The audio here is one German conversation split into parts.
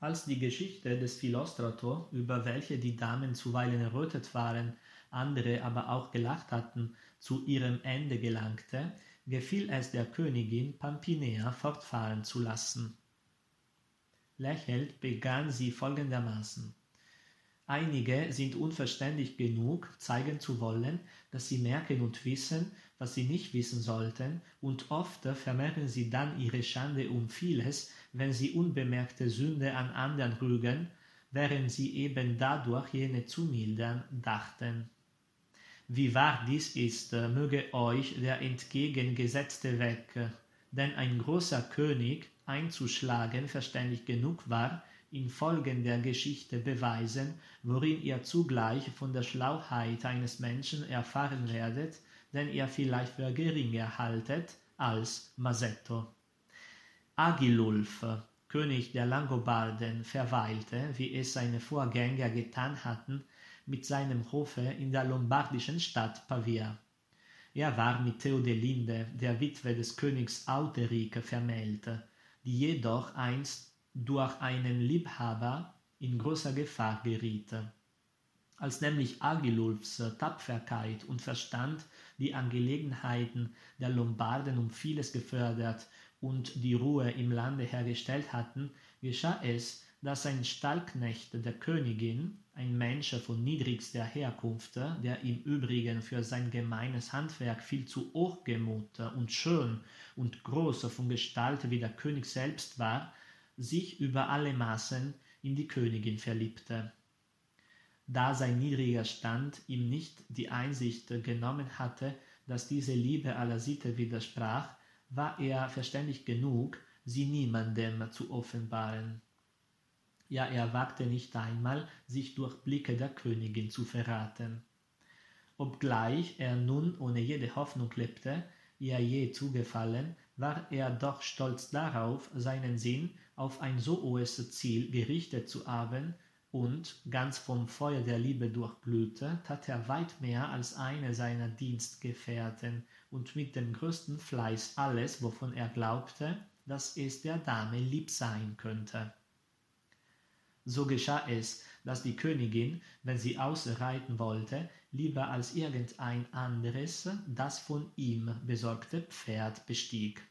Als die Geschichte des Philostrato, über welche die Damen zuweilen errötet waren, andere aber auch gelacht hatten, zu ihrem Ende gelangte, gefiel es der Königin, Pampinea fortfahren zu lassen. Lächelnd begann sie folgendermaßen. Einige sind unverständig genug, zeigen zu wollen, dass sie merken und wissen, was sie nicht wissen sollten, und oft vermehren sie dann ihre Schande um vieles, wenn sie unbemerkte Sünde an anderen rügen, während sie eben dadurch jene zu mildern dachten. Wie wahr dies ist, möge euch der entgegengesetzte Weg, denn ein großer König einzuschlagen verständig genug war, infolge der Geschichte beweisen, worin ihr zugleich von der Schlauheit eines Menschen erfahren werdet, den ihr vielleicht für geringer haltet als Masetto. Agilulf, König der Langobarden, verweilte, wie es seine Vorgänger getan hatten, mit seinem Hofe in der lombardischen Stadt Pavia. Er war mit Theodelinde, der Witwe des Königs Auteric, vermählt, die jedoch einst durch einen Liebhaber in großer Gefahr geriet. Als nämlich Agilulfs Tapferkeit und Verstand die Angelegenheiten der Lombarden um vieles gefördert und die Ruhe im Lande hergestellt hatten, geschah es, dass ein Stallknecht der Königin, ein Mensch von niedrigster Herkunft, der im Übrigen für sein gemeines Handwerk viel zu hochgemut und schön und groß von Gestalt wie der König selbst war, sich über alle Maßen in die Königin verliebte. Da sein niedriger Stand ihm nicht die Einsicht genommen hatte, dass diese Liebe aller Sitte widersprach, war er verständig genug, sie niemandem zu offenbaren. Ja, er wagte nicht einmal, sich durch Blicke der Königin zu verraten. Obgleich er nun ohne jede Hoffnung lebte, ihr je zugefallen, war er doch stolz darauf, seinen Sinn auf ein so hohes Ziel gerichtet zu haben, und, ganz vom Feuer der Liebe durchglühte, tat er weit mehr als eine seiner Dienstgefährten und mit dem größten Fleiß alles, wovon er glaubte, dass es der Dame lieb sein könnte. So geschah es, dass die Königin, wenn sie ausreiten wollte, lieber als irgendein anderes das von ihm besorgte Pferd bestieg.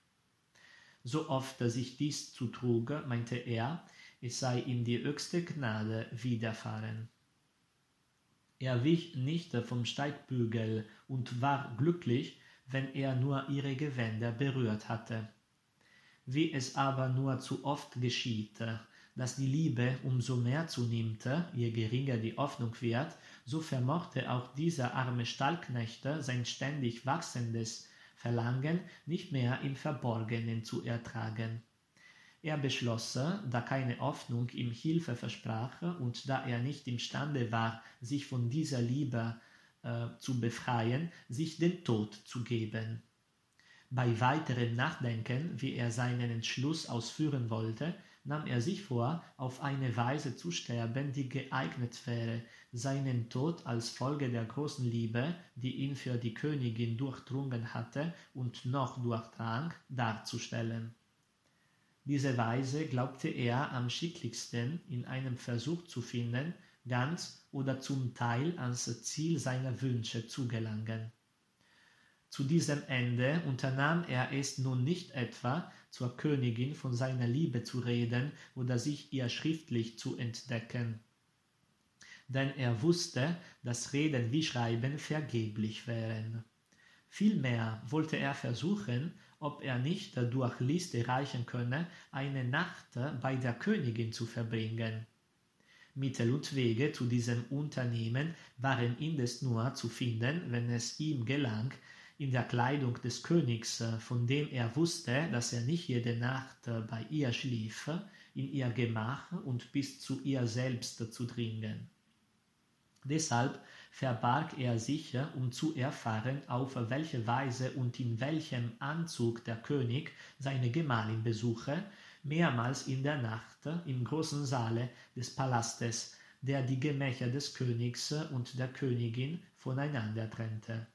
So oft sich dies zutrug, meinte er, es sei ihm die höchste Gnade widerfahren. Er wich nicht vom Steigbügel und war glücklich, wenn er nur ihre Gewänder berührt hatte. Wie es aber nur zu oft geschieht, dass die Liebe um so mehr zunimmt, je geringer die Hoffnung wird, so vermochte auch dieser arme Stallknecht sein ständig wachsendes Verlangen nicht mehr im Verborgenen zu ertragen. Er beschloss, da keine Hoffnung ihm Hilfe versprach und da er nicht imstande war, sich von dieser Liebe äh, zu befreien, sich den Tod zu geben. Bei weiterem Nachdenken, wie er seinen Entschluss ausführen wollte, nahm er sich vor, auf eine Weise zu sterben, die geeignet wäre, seinen Tod als Folge der großen Liebe, die ihn für die Königin durchdrungen hatte und noch durchdrang, darzustellen. Diese Weise glaubte er am schicklichsten in einem Versuch zu finden, ganz oder zum Teil ans Ziel seiner Wünsche zu gelangen. Zu diesem Ende unternahm er es nun nicht etwa, zur Königin von seiner Liebe zu reden oder sich ihr schriftlich zu entdecken. Denn er wusste, dass Reden wie Schreiben vergeblich wären. Vielmehr wollte er versuchen, ob er nicht durch Liste reichen könne, eine Nacht bei der Königin zu verbringen. Mittel und Wege zu diesem Unternehmen waren indes nur zu finden, wenn es ihm gelang, in der Kleidung des Königs, äh, von dem er wusste, dass er nicht jede Nacht äh, bei ihr schlief, in ihr Gemach und bis zu ihr selbst zu dringen. Deshalb verbarg er sich, äh, um zu erfahren, auf welche Weise und in welchem Anzug der König seine Gemahlin besuche, mehrmals in der Nacht im großen Saale des Palastes, der die Gemächer des Königs und der Königin voneinander trennte.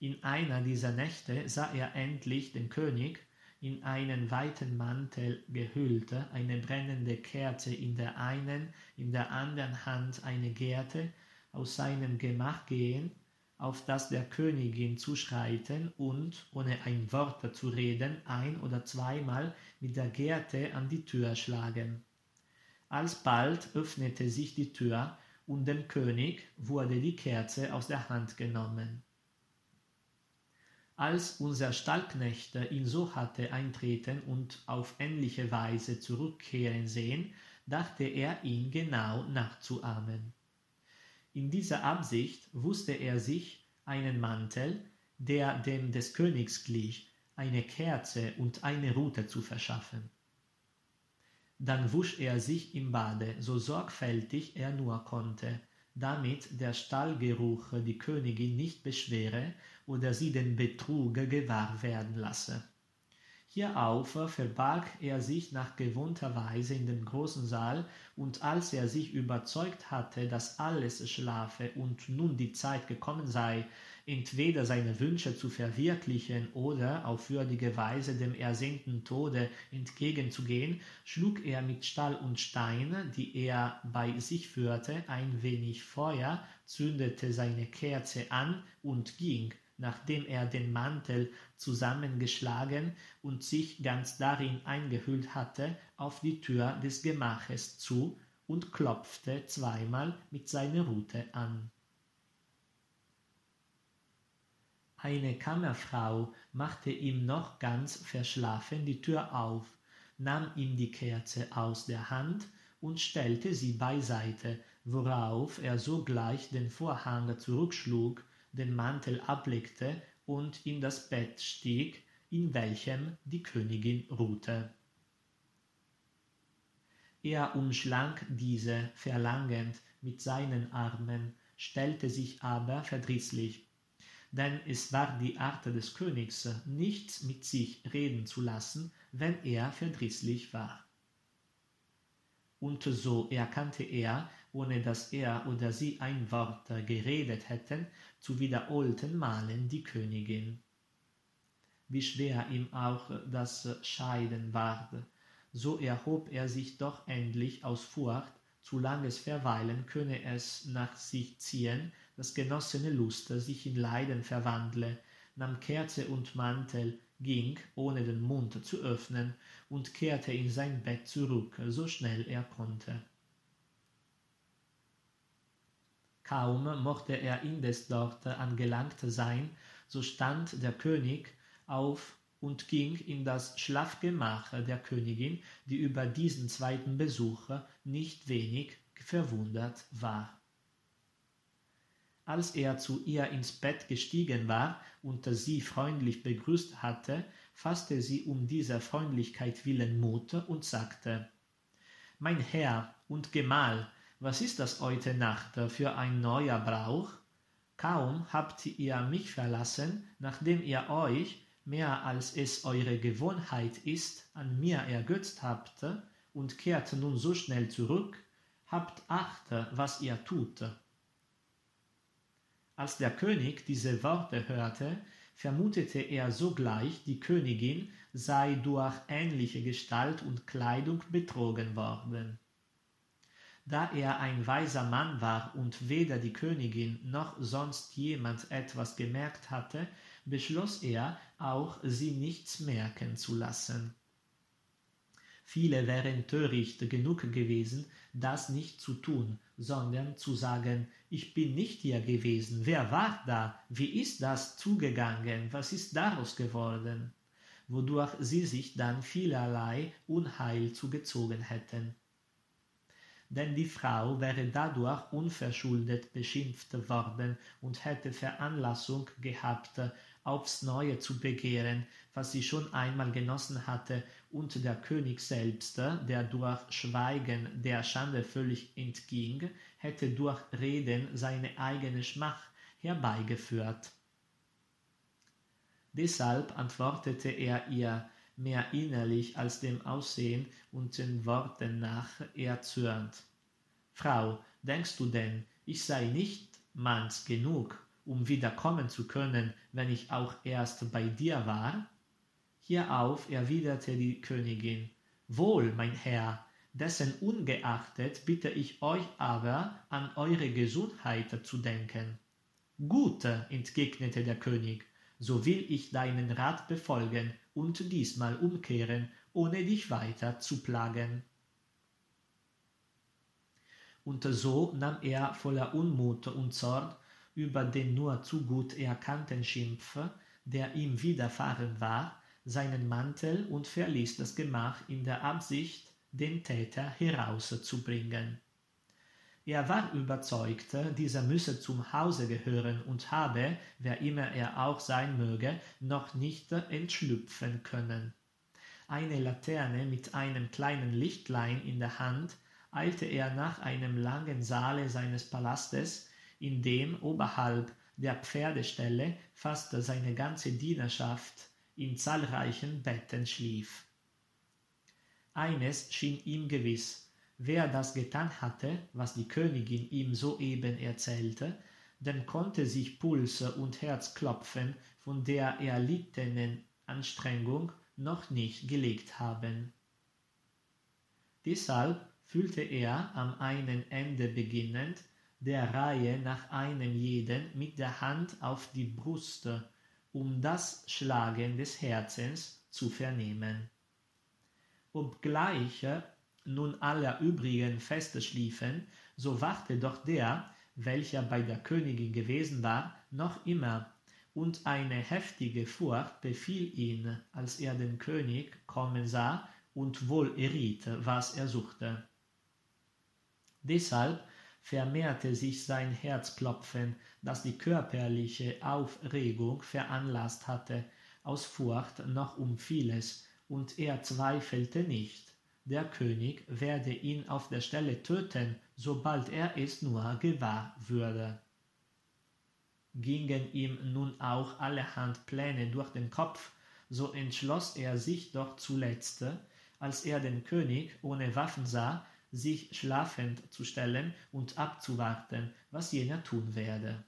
In einer dieser Nächte sah er endlich den König, in einen weiten Mantel gehüllte, eine brennende Kerze in der einen, in der anderen Hand eine Gerte, aus seinem Gemach gehen, auf das der Königin zuschreiten und, ohne ein Wort zu reden, ein oder zweimal mit der Gerte an die Tür schlagen. Alsbald öffnete sich die Tür und dem König wurde die Kerze aus der Hand genommen. Als unser Stallknecht ihn so hatte eintreten und auf ähnliche Weise zurückkehren sehen, dachte er ihn genau nachzuahmen. In dieser Absicht wusste er sich einen Mantel, der dem des Königs glich, eine Kerze und eine Rute zu verschaffen. Dann wusch er sich im Bade, so sorgfältig er nur konnte, damit der Stallgeruch die Königin nicht beschwere oder sie den Betrug gewahr werden lasse. Hierauf verbarg er sich nach gewohnter Weise in den großen Saal, und als er sich überzeugt hatte, dass alles schlafe und nun die Zeit gekommen sei, entweder seine Wünsche zu verwirklichen oder auf würdige Weise dem ersehnten Tode entgegenzugehen, schlug er mit Stahl und Stein, die er bei sich führte, ein wenig Feuer, zündete seine Kerze an und ging, nachdem er den Mantel zusammengeschlagen und sich ganz darin eingehüllt hatte, auf die Tür des Gemaches zu und klopfte zweimal mit seiner Rute an. Eine Kammerfrau machte ihm noch ganz verschlafen die Tür auf, nahm ihm die Kerze aus der Hand und stellte sie beiseite, worauf er sogleich den Vorhang zurückschlug, den Mantel ablegte und in das Bett stieg, in welchem die Königin ruhte. Er umschlang diese verlangend mit seinen Armen, stellte sich aber verdrießlich denn es war die Art des Königs, nichts mit sich reden zu lassen, wenn er verdrießlich war. Und so erkannte er, ohne dass er oder sie ein Wort geredet hätten, zu wiederholten Malen die Königin. Wie schwer ihm auch das Scheiden ward, so erhob er sich doch endlich aus Furcht, zu langes Verweilen könne es nach sich ziehen, das genossene Lust sich in Leiden verwandle, nahm Kerze und Mantel, ging, ohne den Mund zu öffnen, und kehrte in sein Bett zurück, so schnell er konnte. Kaum mochte er indes dort angelangt sein, so stand der König auf und ging in das Schlafgemach der Königin, die über diesen zweiten Besuch nicht wenig verwundert war. Als er zu ihr ins Bett gestiegen war und sie freundlich begrüßt hatte, fasste sie um dieser Freundlichkeit willen Mut und sagte Mein Herr und Gemahl, was ist das heute Nacht für ein neuer Brauch? Kaum habt ihr mich verlassen, nachdem ihr euch, mehr als es eure Gewohnheit ist, an mir ergötzt habt, und kehrt nun so schnell zurück, habt Acht, was ihr tut. Als der König diese Worte hörte, vermutete er sogleich, die Königin sei durch ähnliche Gestalt und Kleidung betrogen worden. Da er ein weiser Mann war und weder die Königin noch sonst jemand etwas gemerkt hatte, beschloss er, auch sie nichts merken zu lassen. Viele wären töricht genug gewesen, das nicht zu tun, sondern zu sagen, ich bin nicht hier gewesen, wer war da, wie ist das zugegangen, was ist daraus geworden, wodurch sie sich dann vielerlei Unheil zugezogen hätten. Denn die Frau wäre dadurch unverschuldet beschimpft worden und hätte Veranlassung gehabt, aufs neue zu begehren, was sie schon einmal genossen hatte, und der König selbst, der durch Schweigen der Schande völlig entging, hätte durch Reden seine eigene Schmach herbeigeführt. Deshalb antwortete er ihr mehr innerlich als dem Aussehen und den Worten nach erzürnt. Frau, denkst du denn, ich sei nicht manns genug, um wiederkommen zu können, wenn ich auch erst bei dir war? Hierauf erwiderte die Königin, Wohl, mein Herr, dessen ungeachtet bitte ich euch aber an eure Gesundheit zu denken. Gut, entgegnete der König, so will ich deinen Rat befolgen und diesmal umkehren, ohne dich weiter zu plagen. Und so nahm er voller Unmut und Zorn über den nur zu gut erkannten Schimpf, der ihm widerfahren war, seinen Mantel und verließ das Gemach in der Absicht, den Täter herauszubringen. Er war überzeugt, dieser müsse zum Hause gehören und habe, wer immer er auch sein möge, noch nicht entschlüpfen können. Eine Laterne mit einem kleinen Lichtlein in der Hand eilte er nach einem langen Saale seines Palastes, in dem oberhalb der Pferdestelle fast seine ganze Dienerschaft in zahlreichen Betten schlief. Eines schien ihm gewiss, wer das getan hatte, was die Königin ihm soeben erzählte, dem konnte sich Pulse und Herzklopfen von der erlittenen Anstrengung noch nicht gelegt haben. Deshalb fühlte er am einen Ende beginnend, der Reihe nach einem jeden mit der Hand auf die Brust um das Schlagen des Herzens zu vernehmen. Obgleich nun alle übrigen fest schliefen, so wachte doch der, welcher bei der Königin gewesen war, noch immer, und eine heftige Furcht befiel ihn, als er den König kommen sah und wohl erriet, was er suchte. Deshalb vermehrte sich sein Herzklopfen, das die körperliche Aufregung veranlaßt hatte, aus Furcht noch um vieles, und er zweifelte nicht, der König werde ihn auf der Stelle töten, sobald er es nur gewahr würde. Gingen ihm nun auch allerhand Pläne durch den Kopf, so entschloss er sich doch zuletzt, als er den König ohne Waffen sah, sich schlafend zu stellen und abzuwarten, was jener tun werde.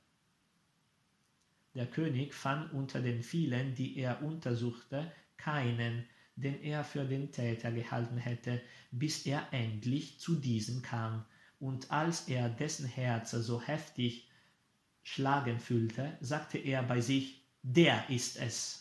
Der König fand unter den vielen, die er untersuchte, keinen, den er für den Täter gehalten hätte, bis er endlich zu diesem kam, und als er dessen Herz so heftig schlagen fühlte, sagte er bei sich, der ist es.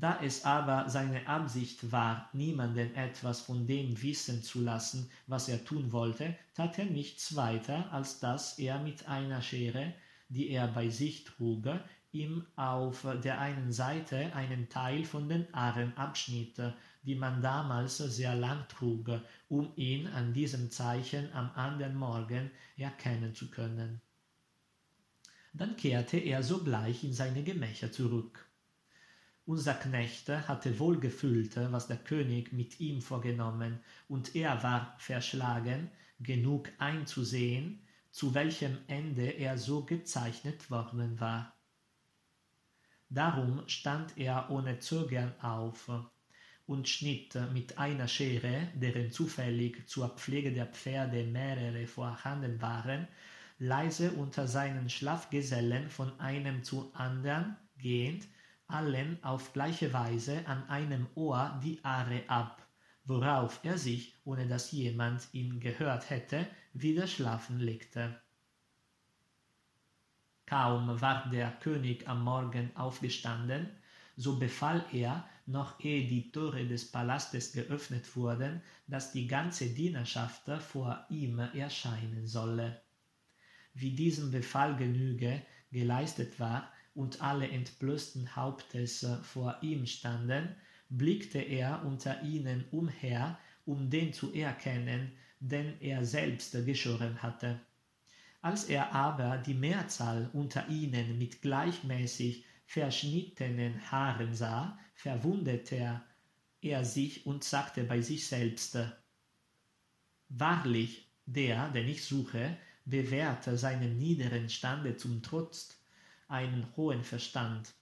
Da es aber seine Absicht war, niemanden etwas von dem wissen zu lassen, was er tun wollte, tat er nichts weiter, als dass er mit einer Schere, die er bei sich trug, ihm auf der einen Seite einen Teil von den Aaren abschnitt, die man damals sehr lang trug, um ihn an diesem Zeichen am anderen Morgen erkennen zu können. Dann kehrte er sogleich in seine Gemächer zurück. Unser Knecht hatte wohl gefühlt, was der König mit ihm vorgenommen, und er war verschlagen, genug einzusehen, zu welchem Ende er so gezeichnet worden war. Darum stand er ohne Zögern auf und schnitt mit einer Schere, deren zufällig zur Pflege der Pferde mehrere vorhanden waren, leise unter seinen Schlafgesellen von einem zu andern gehend, allen auf gleiche Weise an einem Ohr die Aare ab, worauf er sich, ohne dass jemand ihn gehört hätte, wieder schlafen legte. Kaum war der König am Morgen aufgestanden, so befahl er, noch ehe die Tore des Palastes geöffnet wurden, dass die ganze Dienerschaft vor ihm erscheinen solle. Wie diesem Befall Genüge geleistet war, und alle entblößten Hauptes vor ihm standen, blickte er unter ihnen umher, um den zu erkennen, den er selbst geschoren hatte. Als er aber die Mehrzahl unter ihnen mit gleichmäßig verschnittenen Haaren sah, verwundete er sich und sagte bei sich selbst Wahrlich, der, den ich suche, bewährte seinem niederen Stande zum Trotz einen hohen Verstand,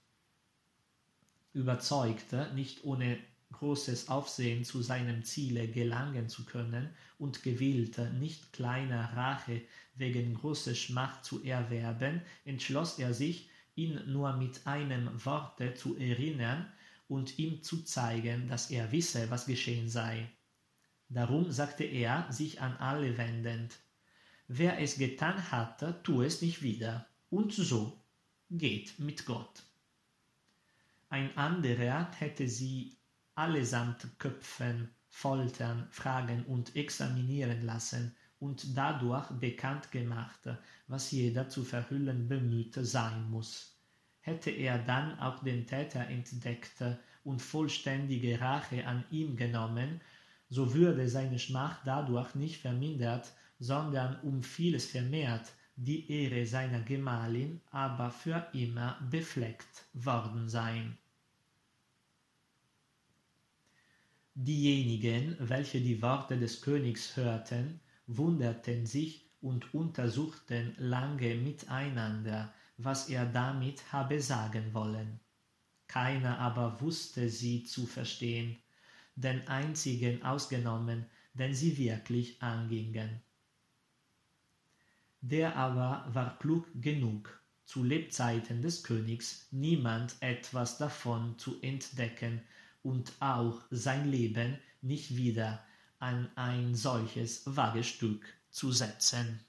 überzeugte, nicht ohne großes Aufsehen zu seinem Ziele gelangen zu können und gewillte, nicht kleiner Rache wegen großer Schmach zu erwerben, entschloss er sich, ihn nur mit einem Worte zu erinnern und ihm zu zeigen, dass er wisse, was geschehen sei. Darum sagte er, sich an alle wendend, Wer es getan hatte, tu es nicht wieder. Und so geht mit Gott. Ein anderer hätte sie allesamt köpfen, foltern, fragen und examinieren lassen und dadurch bekannt gemacht, was jeder zu verhüllen bemüht sein muss. Hätte er dann auch den Täter entdeckt und vollständige Rache an ihm genommen, so würde seine Schmach dadurch nicht vermindert, sondern um vieles vermehrt, die Ehre seiner Gemahlin aber für immer befleckt worden sein. Diejenigen, welche die Worte des Königs hörten, wunderten sich und untersuchten lange miteinander, was er damit habe sagen wollen. Keiner aber wusste sie zu verstehen, den einzigen ausgenommen, den sie wirklich angingen. Der aber war klug genug, zu Lebzeiten des Königs niemand etwas davon zu entdecken und auch sein Leben nicht wieder an ein solches Wagestück zu setzen.